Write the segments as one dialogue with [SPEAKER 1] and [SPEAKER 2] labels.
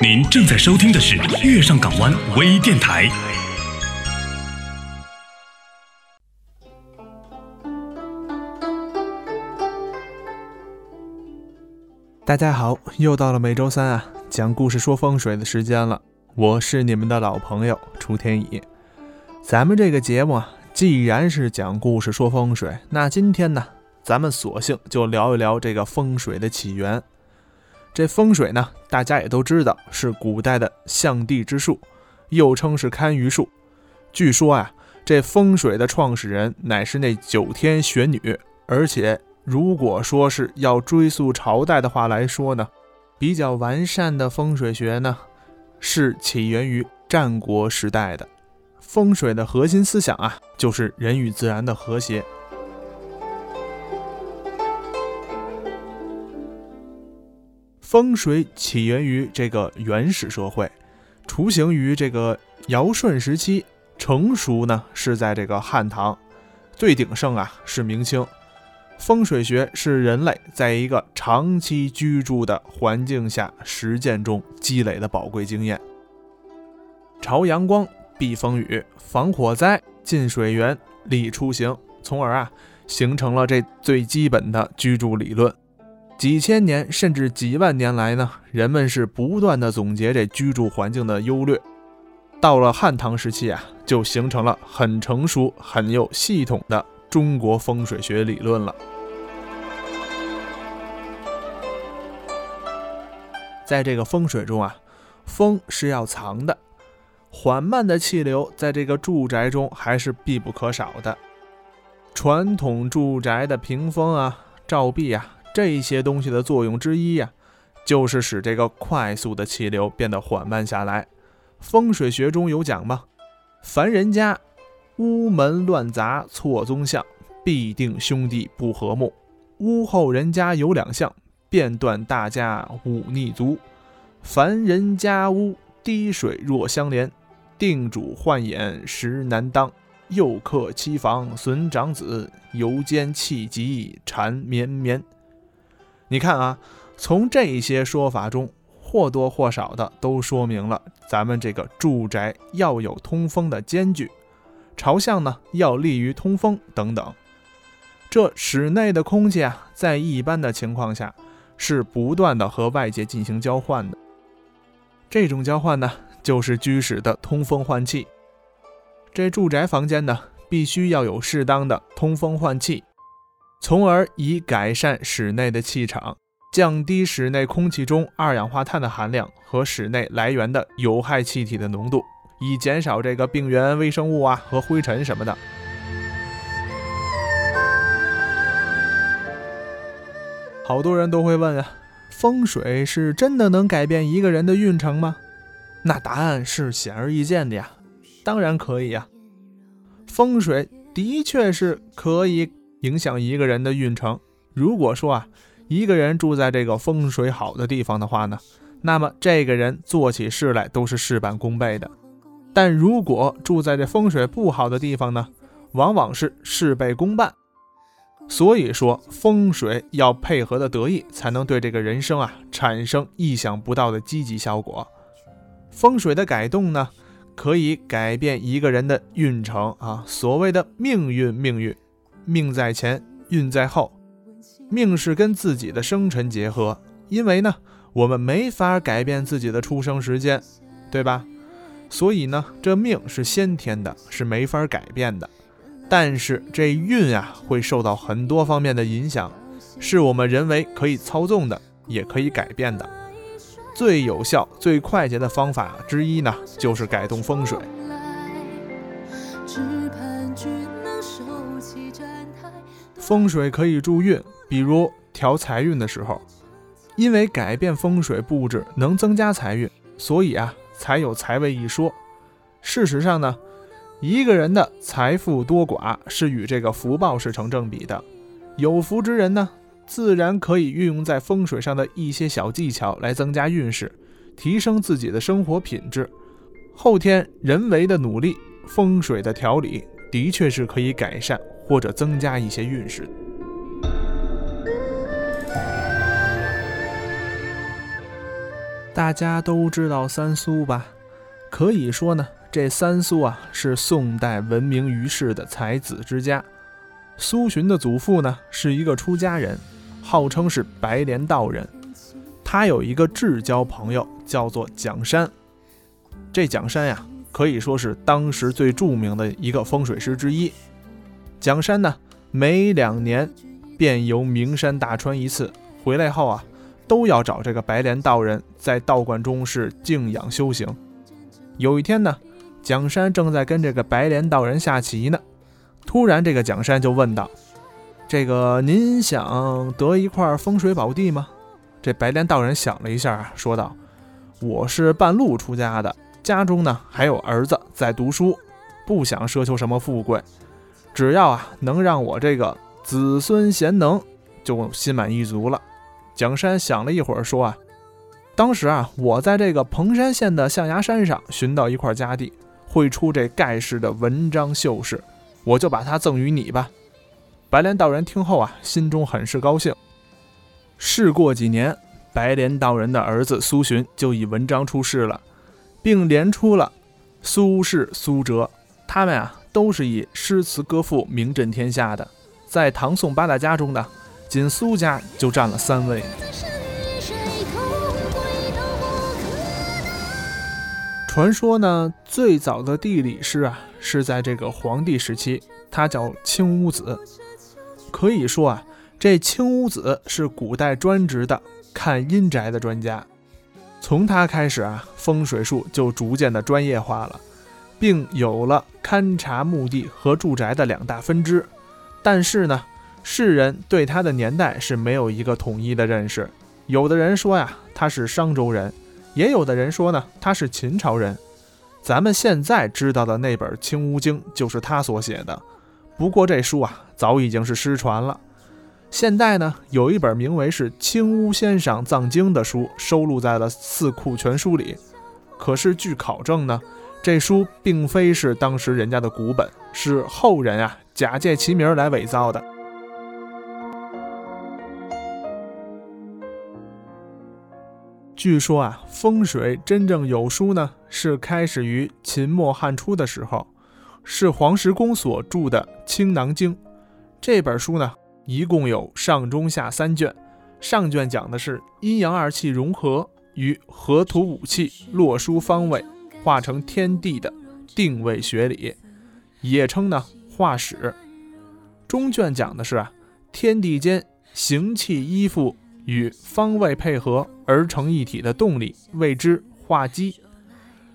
[SPEAKER 1] 您正在收听的是月上港湾微电台。
[SPEAKER 2] 大家好，又到了每周三啊讲故事说风水的时间了。我是你们的老朋友楚天乙。咱们这个节目啊，既然是讲故事说风水，那今天呢，咱们索性就聊一聊这个风水的起源。这风水呢，大家也都知道是古代的象地之术，又称是堪舆术。据说啊，这风水的创始人乃是那九天玄女，而且。如果说是要追溯朝代的话来说呢，比较完善的风水学呢，是起源于战国时代的。风水的核心思想啊，就是人与自然的和谐。风水起源于这个原始社会，雏形于这个尧舜时期，成熟呢是在这个汉唐，最鼎盛啊是明清。风水学是人类在一个长期居住的环境下实践中积累的宝贵经验。朝阳光、避风雨、防火灾、进水源、利出行，从而啊形成了这最基本的居住理论。几千年甚至几万年来呢，人们是不断的总结这居住环境的优劣。到了汉唐时期啊，就形成了很成熟、很有系统的。中国风水学理论了，在这个风水中啊，风是要藏的，缓慢的气流在这个住宅中还是必不可少的。传统住宅的屏风啊、照壁啊这些东西的作用之一呀，就是使这个快速的气流变得缓慢下来。风水学中有讲吗？凡人家。屋门乱杂错宗相，必定兄弟不和睦。屋后人家有两相，便断大家忤逆族。凡人家屋滴水若相连，定主换眼实难当。又克妻房损长子，犹兼气急缠绵绵。你看啊，从这些说法中，或多或少的都说明了咱们这个住宅要有通风的间距。朝向呢要利于通风等等，这室内的空气啊，在一般的情况下是不断的和外界进行交换的。这种交换呢，就是居室的通风换气。这住宅房间呢，必须要有适当的通风换气，从而以改善室内的气场，降低室内空气中二氧化碳的含量和室内来源的有害气体的浓度。以减少这个病原微生物啊和灰尘什么的。好多人都会问啊，风水是真的能改变一个人的运程吗？那答案是显而易见的呀，当然可以呀。风水的确是可以影响一个人的运程。如果说啊，一个人住在这个风水好的地方的话呢，那么这个人做起事来都是事半功倍的。但如果住在这风水不好的地方呢，往往是事倍功半。所以说，风水要配合的得意，才能对这个人生啊产生意想不到的积极效果。风水的改动呢，可以改变一个人的运程啊。所谓的命运，命运，命在前，运在后。命是跟自己的生辰结合，因为呢，我们没法改变自己的出生时间，对吧？所以呢，这命是先天的，是没法改变的。但是这运啊，会受到很多方面的影响，是我们人为可以操纵的，也可以改变的。最有效、最快捷的方法之一呢，就是改动风水。风水可以助运，比如调财运的时候，因为改变风水布置能增加财运，所以啊。才有财位一说。事实上呢，一个人的财富多寡是与这个福报是成正比的。有福之人呢，自然可以运用在风水上的一些小技巧来增加运势，提升自己的生活品质。后天人为的努力，风水的调理，的确是可以改善或者增加一些运势。大家都知道三苏吧？可以说呢这三苏啊是宋代闻名于世的才子之家。苏洵的祖父呢是一个出家人号称是白莲道人。他有一个至交朋友叫做蒋山。这蒋山呀可以说是当时最著名的一个风水师之一。蒋山呢，每两年便游名山大川一次，回来后啊。都要找这个白莲道人在道观中是静养修行。有一天呢，蒋山正在跟这个白莲道人下棋呢，突然这个蒋山就问道：“这个您想得一块风水宝地吗？”这白莲道人想了一下啊，说道：“我是半路出家的，家中呢还有儿子在读书，不想奢求什么富贵，只要啊能让我这个子孙贤能，就心满意足了。”蒋山想了一会儿，说：“啊，当时啊，我在这个彭山县的象牙山上寻到一块佳地，会出这盖世的文章秀士，我就把它赠与你吧。”白莲道人听后啊，心中很是高兴。事过几年，白莲道人的儿子苏洵就以文章出世了，并连出了苏轼、苏辙，他们啊都是以诗词歌赋名震天下的。在唐宋八大家中呢。仅苏家就占了三位。传说呢，最早的地理师啊，是在这个黄帝时期，他叫青乌子。可以说啊，这青乌子是古代专职的看阴宅的专家。从他开始啊，风水术就逐渐的专业化了，并有了勘察墓地和住宅的两大分支。但是呢。世人对他的年代是没有一个统一的认识，有的人说呀他是商周人，也有的人说呢他是秦朝人。咱们现在知道的那本《青乌经》就是他所写的，不过这书啊早已经是失传了。现代呢有一本名为是《青乌先生藏经》的书收录在了《四库全书》里，可是据考证呢，这书并非是当时人家的古本，是后人啊假借其名来伪造的。据说啊，风水真正有书呢，是开始于秦末汉初的时候，是黄石公所著的《青囊经》这本书呢，一共有上中下三卷。上卷讲的是阴阳二气融合与河图五气落书方位化成天地的定位学理，也称呢化史。中卷讲的是啊，天地间形气依附。与方位配合而成一体的动力，谓之化机。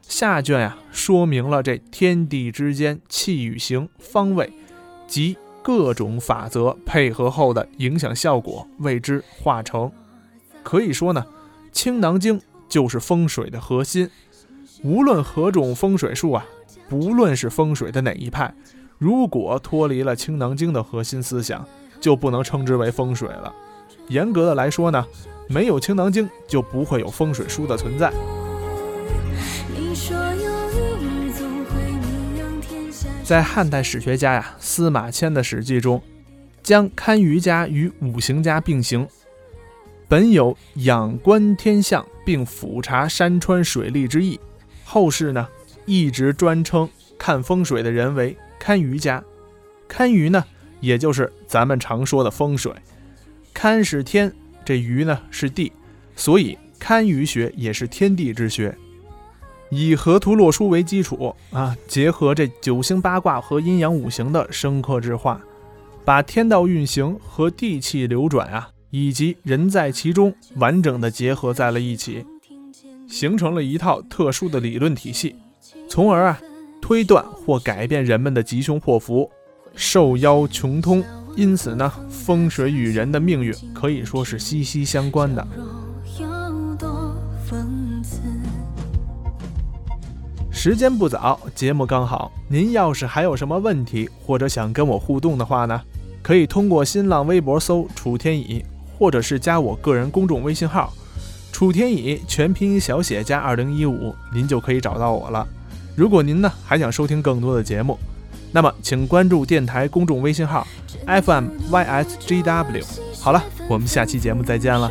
[SPEAKER 2] 下卷呀，说明了这天地之间气与形、方位及各种法则配合后的影响效果，谓之化成。可以说呢，《青囊经》就是风水的核心。无论何种风水术啊，不论是风水的哪一派，如果脱离了《青囊经》的核心思想，就不能称之为风水了。严格的来说呢，没有《青囊经》，就不会有风水书的存在。在汉代史学家呀司马迁的《史记》中，将堪舆家与五行家并行，本有仰观天象并俯察山川水利之意。后世呢，一直专称看风水的人为堪舆家。堪舆呢，也就是咱们常说的风水。堪是天，这舆呢是地，所以堪舆学也是天地之学。以河图洛书为基础啊，结合这九星八卦和阴阳五行的生克制化，把天道运行和地气流转啊，以及人在其中完整的结合在了一起，形成了一套特殊的理论体系，从而啊推断或改变人们的吉凶祸福、受妖穷通。因此呢，风水与人的命运可以说是息息相关的。时间不早，节目刚好，您要是还有什么问题或者想跟我互动的话呢，可以通过新浪微博搜“楚天乙”，或者是加我个人公众微信号“楚天乙”全拼音小写加二零一五，您就可以找到我了。如果您呢还想收听更多的节目。那么，请关注电台公众微信号 FMYSGW。好了，我们下期节目再见了。